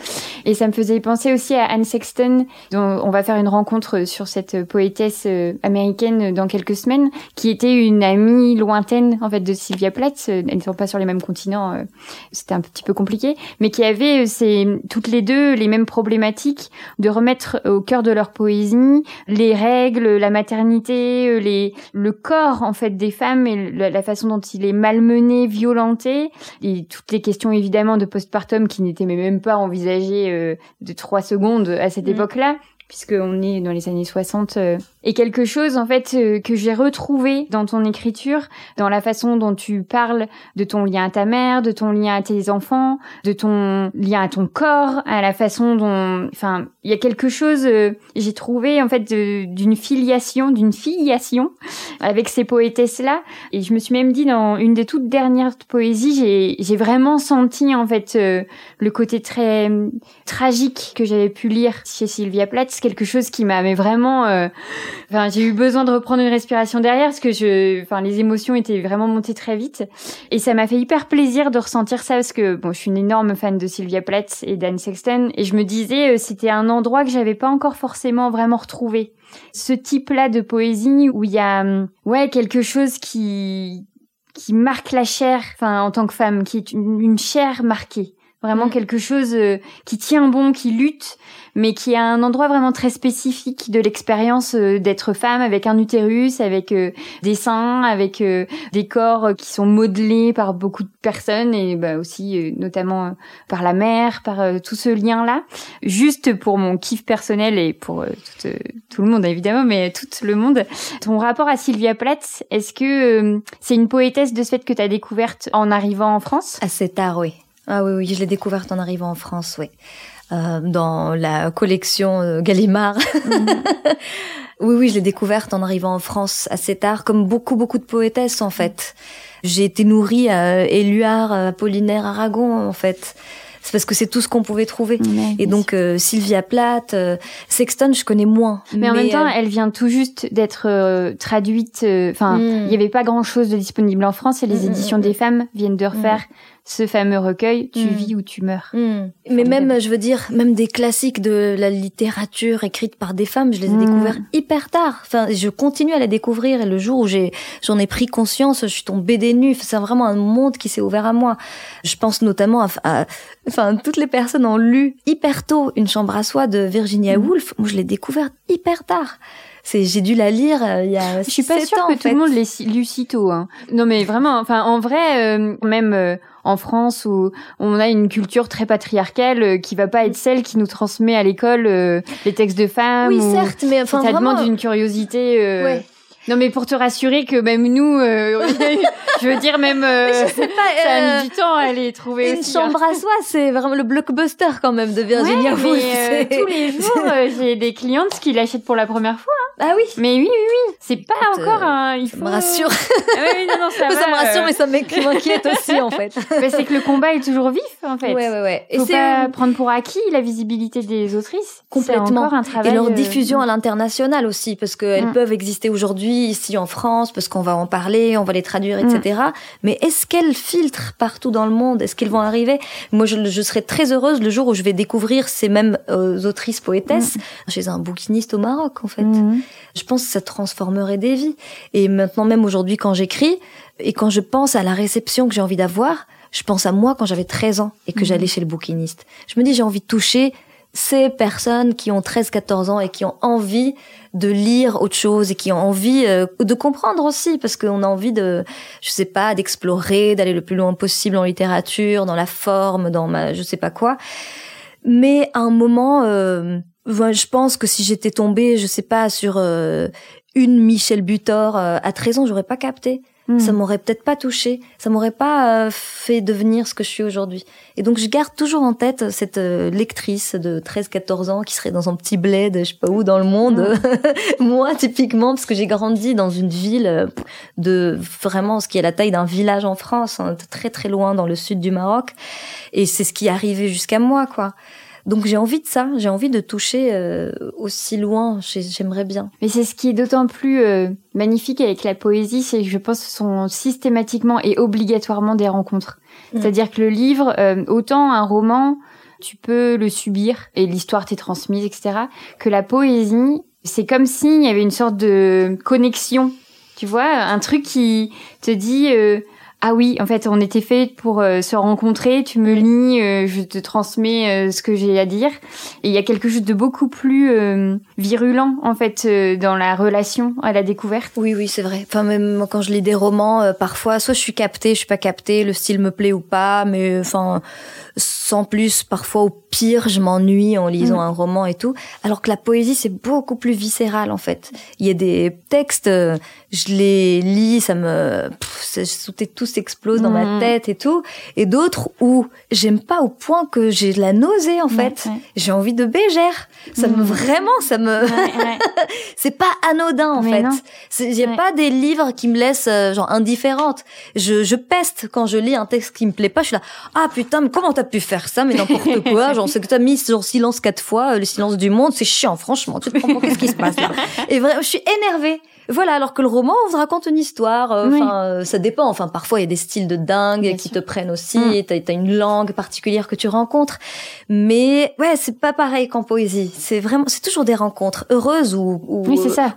et ça me faisait penser aussi à Anne Sexton, dont on va faire une rencontre sur cette poétesse américaine dans quelques semaines, qui était une amie lointaine en fait de Sylvia Plath. Elles ne sont pas sur les mêmes continents, c'était un petit peu compliqué, mais qui avaient euh, ces, toutes les deux les mêmes problématiques de remettre au cœur de leur poésie les règles, la maternité, euh, les, le corps en fait des femmes et la, la façon dont il est malmené, violenté, et toutes les questions évidemment de postpartum qui n'étaient même pas envisagées euh, de trois secondes à cette Mm. époque-là puisqu'on est dans les années 60 euh, et quelque chose en fait euh, que j'ai retrouvé dans ton écriture dans la façon dont tu parles de ton lien à ta mère de ton lien à tes enfants de ton lien à ton corps à la façon dont enfin il y a quelque chose euh, j'ai trouvé en fait d'une filiation d'une filiation avec ces poétesses là et je me suis même dit dans une des toutes dernières poésies j'ai vraiment senti en fait euh, le côté très tragique que j'avais pu lire chez Sylvia Plath, quelque chose qui m'a mais vraiment enfin j'ai eu besoin de reprendre une respiration derrière parce que je enfin les émotions étaient vraiment montées très vite. Et ça m'a fait hyper plaisir de ressentir ça parce que bon je suis une énorme fan de Sylvia Plath et d'Anne Sexton. Et je me disais euh, c'était un endroit que j'avais pas encore forcément vraiment retrouvé. Ce type-là de poésie où il y a hum, ouais quelque chose qui qui marque la chair enfin en tant que femme qui est une, une chair marquée. Vraiment Mm. quelque chose euh, qui tient bon qui lutte mais qui a un endroit vraiment très spécifique de l'expérience euh, d'être femme avec un utérus avec euh, des seins avec euh, des corps qui sont modelés par beaucoup de personnes et bah, aussi notamment par la mère par tout ce lien là juste pour mon kiff personnel et pour tout, le monde évidemment mais tout le monde ton rapport à Sylvia Plath est-ce que c'est une poétesse de ce fait que tu as découverte en arrivant en France? Assez tard, oui. Ah oui, oui, je l'ai découverte en arrivant en France, oui. Euh, dans la collection euh, Gallimard. oui, oui, je l'ai découverte en arrivant en France assez tard, comme beaucoup, beaucoup de poétesses, en fait. J'ai été nourrie à Éluard, Apollinaire, Aragon, en fait. C'est parce que c'est tout ce qu'on pouvait trouver. Et donc, euh, Sylvia Plath, euh, Sexton, je connais moins. Mais, en même temps, euh, elle vient tout juste d'être traduite. Enfin, il Mm. n'y avait pas grand-chose de disponible en France et les Mm, mm, éditions des femmes viennent de refaire ce fameux recueil Tu Mm. vis ou tu meurs. Hmm. Mais même, je veux dire, même des classiques de la littérature écrite par des femmes, je les ai Mm. découverts hyper tard. Enfin, je continue à les découvrir et le jour où j'ai, j'en ai pris conscience, je suis tombée des nues. C'est vraiment un monde qui s'est ouvert à moi. Je pense notamment à, à- enfin, toutes les personnes ont lu hyper tôt Une chambre à soi de Virginia Mm. Woolf. Moi, je l'ai découvert hyper tard. C'est, j'ai dû la lire euh, il y a Je suis pas sûre ans, que en tout le monde l'ait lu si tôt. Hein. Non, mais vraiment, enfin, en vrai, euh, même euh, en France où on a une culture très patriarcale euh, qui va pas être celle qui nous transmet à l'école euh, les textes de femmes. Oui, ou- certes, mais enfin, ça vraiment. demande une curiosité. euh, Ouais. Non, mais pour te rassurer que même nous, euh, je veux dire même, euh, Je sais pas, ça a euh, mis du temps à les trouver Une aussi. hein. chambre à soi, c'est vraiment le blockbuster quand même de Virginia Ouais, Woolf. tous les jours, j'ai des clientes qui l'achètent pour la première fois. Ah oui. Mais oui, oui, oui, c'est pas Écoute, encore euh, un. Il Ça faut... me rassure. Ah oui, non, non, ça, ça va, me rassure, euh, mais ça m'inqui- m'inquiète aussi en fait. bah, c'est que le combat est toujours vif, en fait. Ouais, ouais, ouais. Et Faut pas prendre pour acquis la visibilité des autrices. Complètement. Encore un travail. et leur euh, diffusion à l'international aussi, parce qu'elles Mm. peuvent exister aujourd'hui ici en France, parce qu'on va en parler, on va les traduire, etc. Mais est-ce qu'elles filtrent partout dans le monde? Est-ce qu'elles vont arriver? Moi, je, je serais très heureuse le jour où je vais découvrir ces mêmes euh, autrices poétesses chez un bouquiniste au Maroc, en fait. Je pense que ça transformerait des vies. Et maintenant, même aujourd'hui, quand j'écris, et quand je pense à la réception que j'ai envie d'avoir, je pense à moi quand j'avais 13 ans et que Mhm. j'allais chez le bouquiniste. Je me dis, j'ai envie de toucher ces personnes qui ont 13, 14 ans et qui ont envie de lire autre chose et qui ont envie euh, de comprendre aussi parce qu'on a envie de, je sais pas, d'explorer, d'aller le plus loin possible en littérature, dans la forme, dans ma, je sais pas quoi. Mais à un moment, euh, ouais, je pense que si j'étais tombée, je sais pas, sur euh, une Michel Butor euh, à 13 ans, j'aurais pas capté. Hmm. Ça m'aurait peut-être pas touché, ça m'aurait pas euh, fait devenir ce que je suis aujourd'hui. Et donc je garde toujours en tête cette lectrice de 13-14 ans qui serait dans un petit bled, je sais pas où dans le monde, hmm. moi typiquement parce que j'ai grandi dans une ville de vraiment ce qui est la taille d'un village en France, hein, très très loin dans le sud du Maroc, et c'est ce qui est arrivé jusqu'à moi quoi. Donc j'ai envie de ça, j'ai envie de toucher euh, aussi loin, j'aimerais bien. Mais c'est ce qui est d'autant plus euh, magnifique avec la poésie, c'est que je pense que ce sont systématiquement et obligatoirement des rencontres. Mm. C'est-à-dire que le livre, euh, autant un roman, tu peux le subir et l'histoire t'est transmise, etc. Que la poésie, c'est comme s'il y avait une sorte de connexion, tu vois, un truc qui te dit ah oui, en fait, on était fait pour euh, se rencontrer. Tu me lis, euh, je te transmets euh, ce que j'ai à dire. Et il y a quelque chose de beaucoup plus virulent, en fait, dans la relation à la découverte. Oui, oui, c'est vrai. Enfin, même quand je lis des romans, parfois, soit je suis captée, je suis pas captée, le style me plaît ou pas, mais enfin, sans plus, parfois pire, je m'ennuie en lisant mm. un roman et tout. Alors que la poésie, c'est beaucoup plus viscéral, en fait. Il y a des textes, je les lis, ça me, pff, tout s'explose dans ma mm. tête et tout. Et d'autres où j'aime pas au point que j'ai de la nausée, en fait. J'ai envie de bégère. Ça me, mm. vraiment, ça me, c'est pas anodin, en fait. J'ai pas des livres qui me laissent, euh, genre, indifférente. Je, je peste quand je lis un texte qui me plaît pas. Je suis là, ah putain, mais comment t'as pu faire ça? Mais n'importe quoi. Genre, c'est que t'as mis genre silence quatre fois, euh, le silence du monde. C'est chiant, franchement. Tu te comprends qu'est-ce qui se passe là? Et vraiment, je suis énervée. Voilà, alors que le roman, on se raconte une histoire. Euh, enfin, euh, ça dépend. Enfin, parfois il y a des styles de dingue qui te prennent aussi. Mm. T'as as une langue particulière que tu rencontres. Mais ouais, c'est pas pareil qu'en poésie. C'est vraiment, c'est toujours des rencontres heureuses ou, ou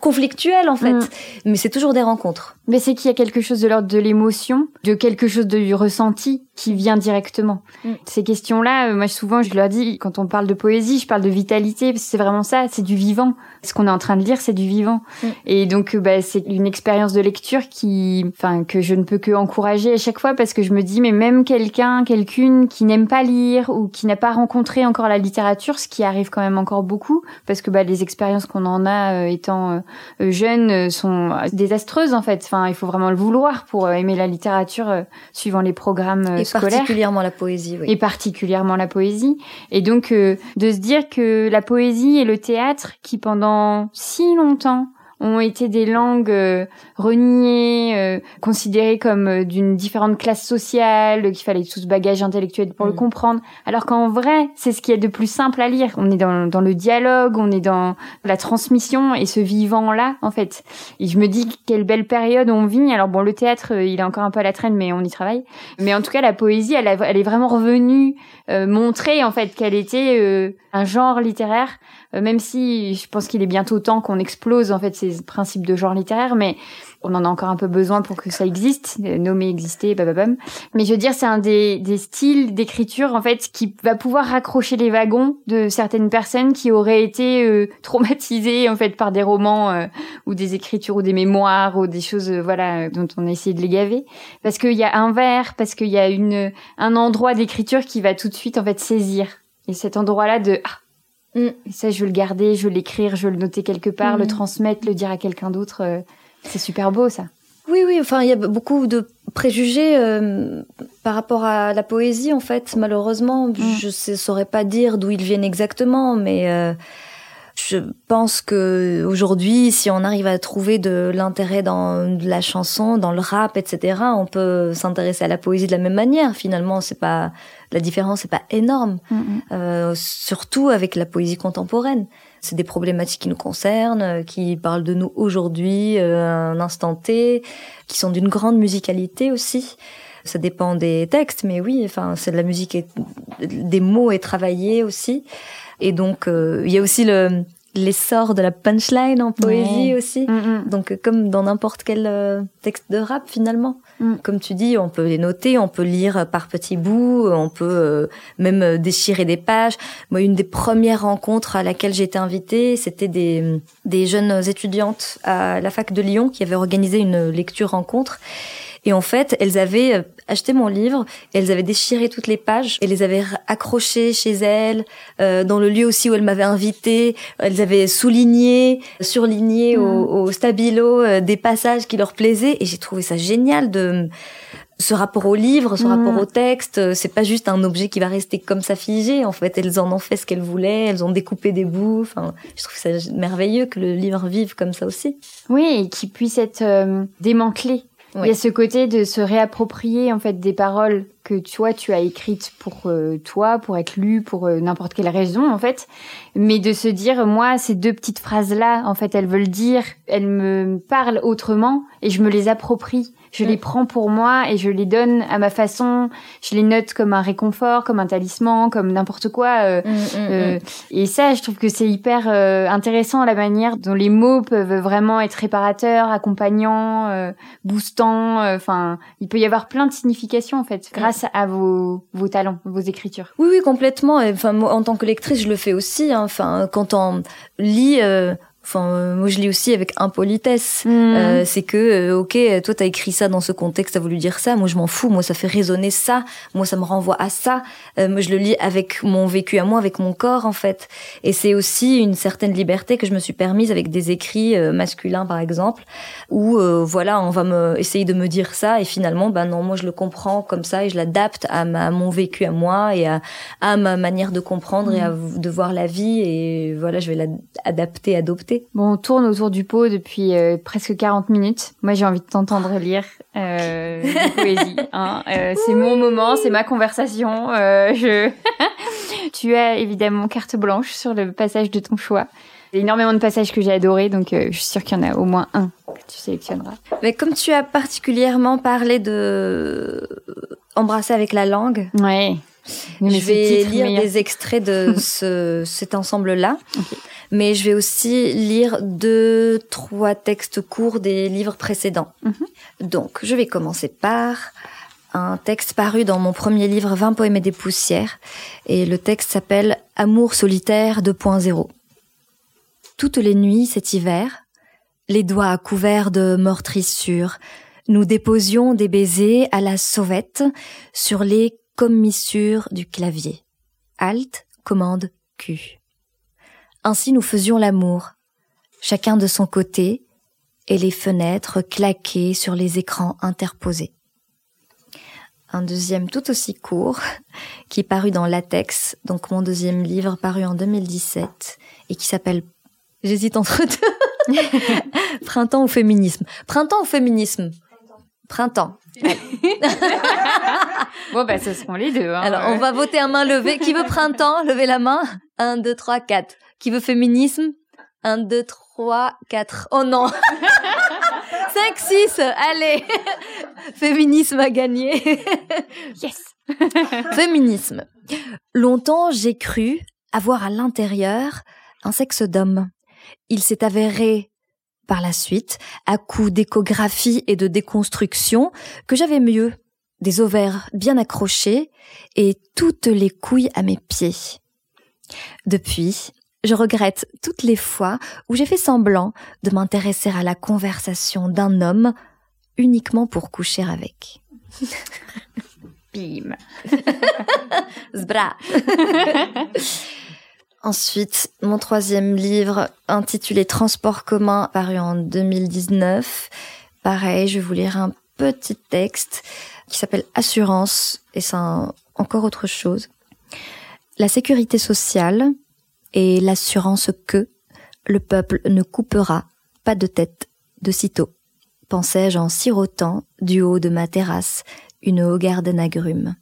conflictuelles en fait. Mm. Mais c'est toujours des rencontres. Mais c'est qu'il y a quelque chose de l'ordre de l'émotion, de quelque chose de ressenti qui vient directement. Mm. Ces questions-là, euh, moi souvent je leur dis, quand on parle de poésie, je parle de vitalité, parce que c'est vraiment ça, c'est du vivant. Ce qu'on est en train de lire, c'est du vivant. Et donc bah, c'est une expérience de lecture qui, enfin, que je ne peux que encourager à chaque fois parce que je me dis, mais même quelqu'un, quelqu'une qui n'aime pas lire ou qui n'a pas rencontré encore la littérature, ce qui arrive quand même encore beaucoup, parce que bah, les expériences qu'on en a euh, étant euh, jeunes euh, sont désastreuses en fait. Enfin, il faut vraiment le vouloir pour aimer la littérature suivant les programmes et scolaires. Et particulièrement la poésie, oui. Et particulièrement la poésie. Et donc de se dire que la poésie et le théâtre, qui pendant si longtemps ont été des langues euh, reniées, euh, considérées comme euh, d'une différente classe sociale, qu'il fallait tout ce bagage intellectuel pour le mm. comprendre. Alors qu'en vrai, c'est ce qui est de plus simple à lire. On est dans, dans le dialogue, on est dans la transmission et ce vivant-là, en fait. Et je me dis quelle belle période on vit. Alors bon, le théâtre, il est encore un peu à la traîne, mais on y travaille. Mais en tout cas, la poésie, elle, elle est vraiment revenue montrer, en fait, qu'elle était un genre littéraire euh, même si je pense qu'il est bientôt temps qu'on explose en fait ces principes de genre littéraire, mais on en a encore un peu besoin pour que ça existe, euh, nommer, exister, bababam. Mais je veux dire, c'est un des, des styles d'écriture en fait qui va pouvoir raccrocher les wagons de certaines personnes qui auraient été euh, traumatisées en fait par des romans ou des écritures ou des mémoires ou des choses voilà dont on a essayé de les gaver, parce qu'il y a un vers, parce qu'il y a une un endroit d'écriture qui va tout de suite en fait saisir. Et cet endroit-là de ah, Mm. ça, je veux le garder, je veux l'écrire, je veux le noter quelque part, le mm. transmettre, le dire à quelqu'un d'autre. Euh, c'est super beau, ça. Oui, oui. Enfin, il y a beaucoup de préjugés euh, par rapport à la poésie, en fait. Malheureusement, mm. je ne saurais pas dire d'où ils viennent exactement, mais euh, je pense que aujourd'hui, si on arrive à trouver de l'intérêt dans la chanson, dans le rap, etc., on peut s'intéresser à la poésie de la même manière. Finalement, c'est pas la différence n'est pas énorme, euh, surtout avec la poésie contemporaine. C'est des problématiques qui nous concernent, euh, qui parlent de nous aujourd'hui, euh, un instant T, qui sont d'une grande musicalité aussi. Ça dépend des textes, mais oui, enfin, c'est de la musique et des mots et travaillés aussi. Et donc, euh, il y a aussi le, l'essor de la punchline en poésie aussi. Mm, mm. Donc comme dans n'importe quel euh, texte de rap finalement. Mm. Comme tu dis, on peut les noter, on peut lire par petits bouts, on peut euh, même déchirer des pages. Moi, une des premières rencontres à laquelle j'ai été invitée, c'était des, des jeunes étudiantes à la fac de Lyon qui avaient organisé une lecture rencontre. Et en fait, elles avaient euh, acheté mon livre, et elles avaient déchiré toutes les pages, et les avaient accrochées chez elles, euh, dans le lieu aussi où elles m'avaient invité. Elles avaient souligné, surligné au, mm. au, stabilo euh, des passages qui leur plaisaient, et j'ai trouvé ça génial de ce rapport au livre, ce rapport mm. au texte, euh, c'est pas juste un objet qui va rester comme ça figé. En fait, elles en ont fait ce qu'elles voulaient, elles ont découpé des bouts. Enfin, je trouve ça merveilleux que le livre vive comme ça aussi. Oui, et qu'il puisse être euh, démantelé. Il y a ce côté de se réapproprier en fait des paroles que toi tu as écrites pour euh, toi, pour être lues, pour n'importe quelle raison en fait, mais de se dire moi ces deux petites phrases là en fait elles veulent dire, elles me parlent autrement et je me les approprie je les mm. prends pour moi et je les donne à ma façon. Je les note comme un réconfort, comme un talisman, comme n'importe quoi. Euh, mm, mm, euh, et ça, je trouve que c'est hyper euh, intéressant la manière dont les mots peuvent vraiment être réparateurs, accompagnants, boostants. Enfin, il peut y avoir plein de significations en fait grâce à vos vos talents, vos écritures. Oui, oui, complètement. Enfin, moi, en tant que lectrice, je le fais aussi. Hein. Enfin, quand on lit Enfin, euh, moi je lis aussi avec impolitesse. Mmh. Euh, c'est que, euh, ok, toi t'as écrit ça dans ce contexte, t'as voulu dire ça. Moi je m'en fous. Moi ça fait résonner ça. Moi ça me renvoie à ça. moi je le lis avec mon vécu à moi, avec mon corps en fait. Et c'est aussi une certaine liberté que je me suis permise avec des écrits masculins par exemple, où voilà, on va me essayer de me dire ça et finalement, ben non, moi je le comprends comme ça et je l'adapte à, ma, mon vécu à moi et à, à ma manière de comprendre et à, mmh. de voir la vie et voilà, je vais l'adapter, adopter Bon, on tourne autour du pot depuis euh, presque 40 minutes. Moi, j'ai envie de t'entendre lire euh, poésie. Hein. Euh, c'est mon moment, c'est ma conversation. Euh, je... tu as évidemment carte blanche sur le passage de ton choix. Il y a énormément de passages que j'ai adorés, donc je suis sûre qu'il y en a au moins un que tu sélectionneras. Mais comme tu as particulièrement parlé de embrasser avec la langue, ouais. Je vais lire des extraits de ce, cet ensemble-là. Okay mais je vais aussi lire deux, trois textes courts des livres précédents. Mhm. Donc, je vais commencer par un texte paru dans mon premier livre 20 poèmes et des poussières, et le texte s'appelle Amour solitaire 2.0. Toutes les nuits cet hiver, les doigts couverts de meurtrissures, nous déposions des baisers à la sauvette sur les commissures du clavier. Alt, commande, Q. Ainsi nous faisions l'amour, chacun de son côté, et les fenêtres claquées sur les écrans interposés. Un deuxième tout aussi court, qui parut dans Latex, donc mon deuxième livre paru en 2017, et qui s'appelle, j'hésite entre deux, Printemps ou féminisme? Printemps ou féminisme? Printemps. bon, ben, ce seront les deux. Hein, Alors, on va voter à main levée. Qui veut printemps? Levez la main. Un, deux, trois, quatre. Qui veut féminisme? 1, 2, 3, 4. Oh non 5, 6, allez Féminisme a gagné. yes Féminisme. Longtemps, j'ai cru avoir à l'intérieur un sexe d'homme. Il s'est avéré par la suite, à coup d'échographie et de déconstruction, que j'avais mieux, des ovaires bien accrochés et toutes les couilles à mes pieds. Depuis, je regrette toutes les fois où j'ai fait semblant de m'intéresser à la conversation d'un homme uniquement pour coucher avec. Bim. Zbra. Ensuite, mon troisième livre intitulé Transport commun, paru en 2019. Pareil, je vais vous lire un petit texte qui s'appelle Assurance, et c'est encore autre chose. La sécurité sociale, et l'assurance que le peuple ne coupera pas de tête de sitôt, pensais-je en sirotant du haut de ma terrasse une hogarde d'agrumes.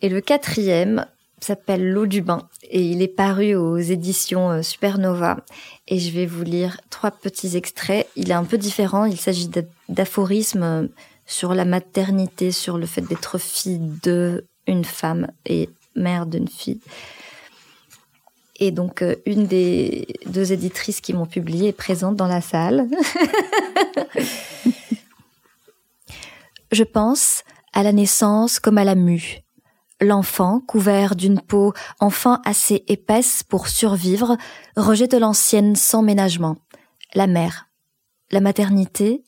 Et le quatrième s'appelle L'eau du bain et il est paru aux éditions euh, Supernova et je vais vous lire trois petits extraits. Il est un peu différent, il s'agit d'aphorismes euh, sur la maternité, sur le fait d'être fille de une femme et mère d'une fille. Et donc, euh, une des deux éditrices qui m'ont publié est présente dans la salle. Je pense à la naissance comme à la mue. L'enfant, couvert d'une peau enfin assez épaisse pour survivre, rejette l'ancienne sans ménagement. La mère. la maternité,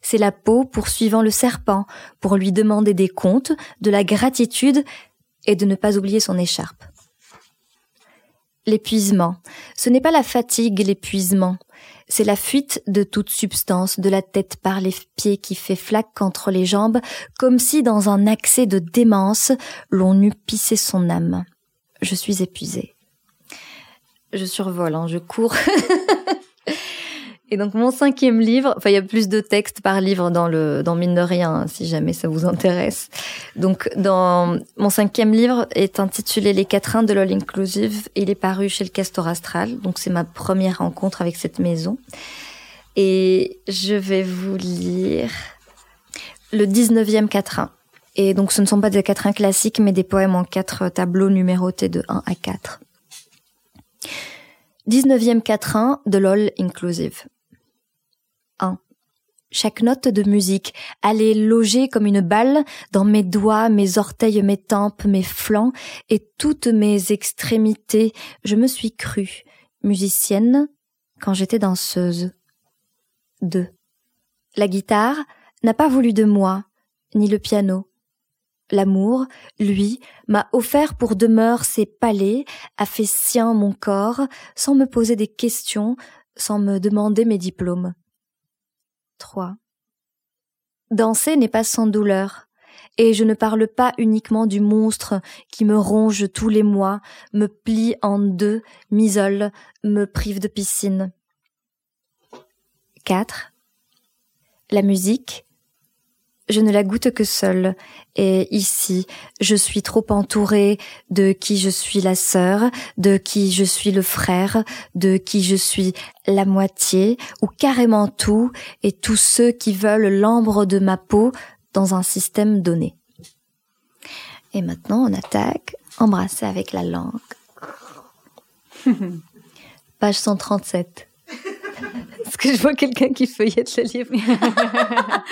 c'est la peau poursuivant le serpent pour lui demander des comptes, de la gratitude et de ne pas oublier son écharpe. L'épuisement. Ce n'est pas la fatigue, l'épuisement. C'est la fuite de toute substance, de la tête par les pieds qui fait flaque entre les jambes, comme si dans un accès de démence, l'on eût pissé son âme. Je suis épuisée. Je survole, hein, je cours. Et donc mon cinquième livre, enfin il y a plus de textes par livre dans le dans mine de rien, hein, si jamais ça vous intéresse. Donc dans mon cinquième livre est intitulé Les quatrains de l'All Inclusive. Il est paru chez le Castor Astral, donc c'est ma première rencontre avec cette maison. Et je vais vous lire le 19e quatrain. Et donc ce ne sont pas des quatrains classiques, mais des poèmes en quatre tableaux numérotés de 1 à 4. 19e quatrain de LOL Inclusive. 1. Chaque note de musique allait loger comme une balle dans mes doigts, mes orteils, mes tempes, mes flancs et toutes mes extrémités. Je me suis crue musicienne quand j'étais danseuse. 2. La guitare n'a pas voulu de moi, ni le piano. L'amour, lui, m'a offert pour demeure ses palais, a fait sien mon corps, sans me poser des questions, sans me demander mes diplômes. 3. Danser n'est pas sans douleur, et je ne parle pas uniquement du monstre qui me ronge tous les mois, me plie en deux, m'isole, me prive de piscine. 4. La musique, je ne la goûte que seule, et ici, je suis trop entourée de qui je suis la sœur, de qui je suis le frère, de qui je suis la moitié, ou carrément tout, et tous ceux qui veulent l'ambre de ma peau dans un système donné. Et maintenant, on attaque, embrasser avec la langue. Page 137. Est-ce que je vois quelqu'un qui feuillette le livre.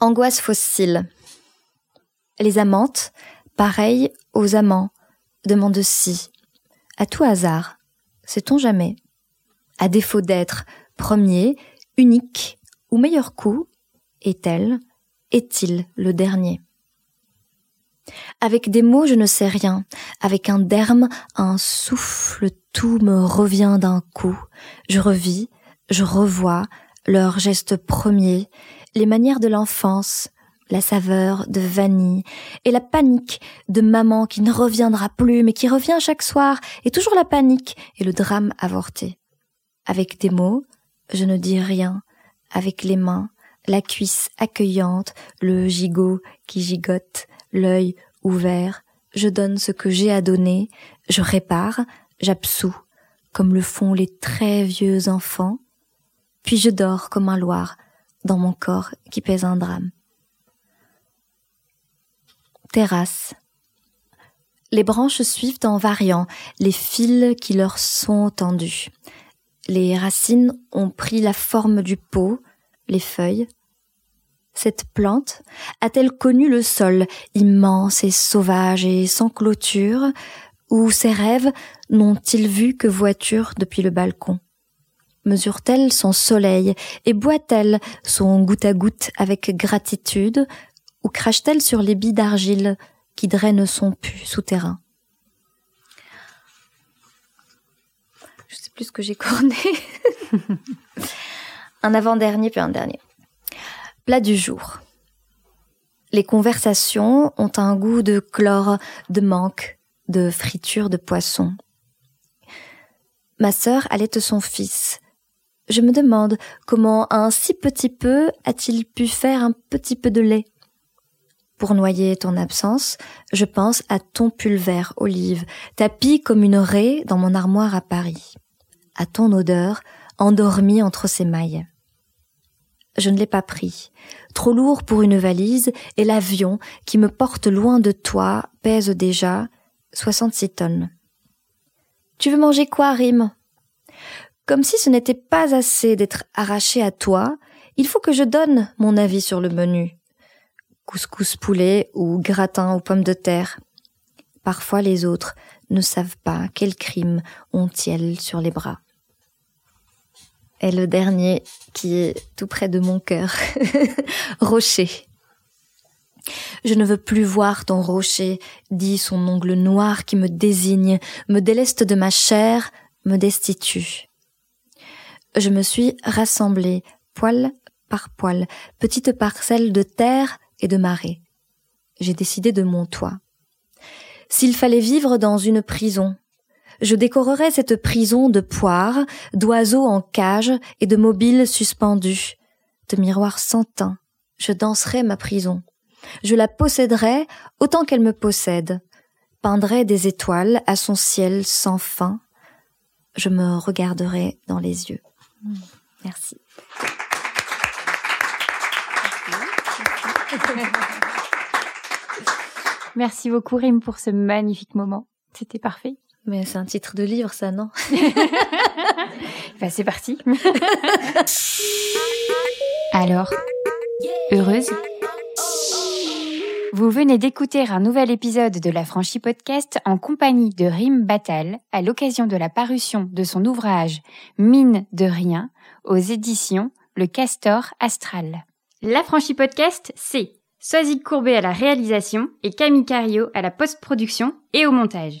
Angoisse fossile. Les amantes, pareilles aux amants, demandent si, à tout hasard, sait-on jamais, à défaut d'être premier, unique ou meilleur coup, est-elle, est-il le dernier? Avec des mots, je ne sais rien. Avec un derme, un souffle, tout me revient d'un coup. Je revis, je revois leurs gestes premiers, les manières de l'enfance, la saveur de vanille et la panique de maman qui ne reviendra plus mais qui revient chaque soir et toujours la panique et le drame avorté. Avec des mots, je ne dis rien. Avec les mains, la cuisse accueillante, le gigot qui gigote, l'œil ouvert, je donne ce que j'ai à donner, je répare, j'absous, comme le font les très vieux enfants, puis je dors comme un loir dans mon corps qui pèse un drame. Terrasse. Les branches suivent en variant les fils qui leur sont tendus. Les racines ont pris la forme du pot, les feuilles. Cette plante a-t-elle connu le sol immense et sauvage et sans clôture, où ses rêves n'ont-ils vu que voiture depuis le balcon? Mesure-t-elle son soleil et boit-elle son goutte à goutte avec gratitude ou crache-t-elle sur les billes d'argile qui drainent son pu souterrain? Je sais plus ce que j'ai corné. un avant-dernier puis un dernier. Plat du jour. Les conversations ont un goût de chlore, de manque, de friture de poisson. Ma sœur allait son fils. Je me demande comment un si petit peu a-t-il pu faire un petit peu de lait. Pour noyer ton absence, je pense à ton pulvère olive, tapis comme une raie dans mon armoire à Paris, à ton odeur, endormie entre ses mailles. Je ne l'ai pas pris, trop lourd pour une valise, et l'avion qui me porte loin de toi pèse déjà soixante-six tonnes. Tu veux manger quoi, Rime comme si ce n'était pas assez d'être arraché à toi, il faut que je donne mon avis sur le menu. Couscous poulet ou gratin aux pommes de terre. Parfois les autres ne savent pas quel crime ont-ils sur les bras. Et le dernier, qui est tout près de mon cœur. rocher. Je ne veux plus voir ton rocher, dit son ongle noir qui me désigne, me déleste de ma chair, me destitue. Je me suis rassemblée, poil par poil, petite parcelle de terre et de marée. J'ai décidé de mon toit. S'il fallait vivre dans une prison, je décorerais cette prison de poires, d'oiseaux en cage et de mobiles suspendus, de miroirs sans teint. Je danserais ma prison. Je la posséderais autant qu'elle me possède, peindrais des étoiles à son ciel sans fin. Je me regarderai dans les yeux. Merci. Merci beaucoup Rim pour ce magnifique moment. C'était parfait. Mais c'est un titre de livre, ça, non bah, C'est parti. Alors, heureuse Vous venez d'écouter un nouvel épisode de la Franchie Podcast en compagnie de Rim Batal à l'occasion de la parution de son ouvrage Mine de rien aux éditions Le Castor Astral. La Franchie Podcast, c'est Soazic Courbet à la réalisation et Camille Cario à la post-production et au montage.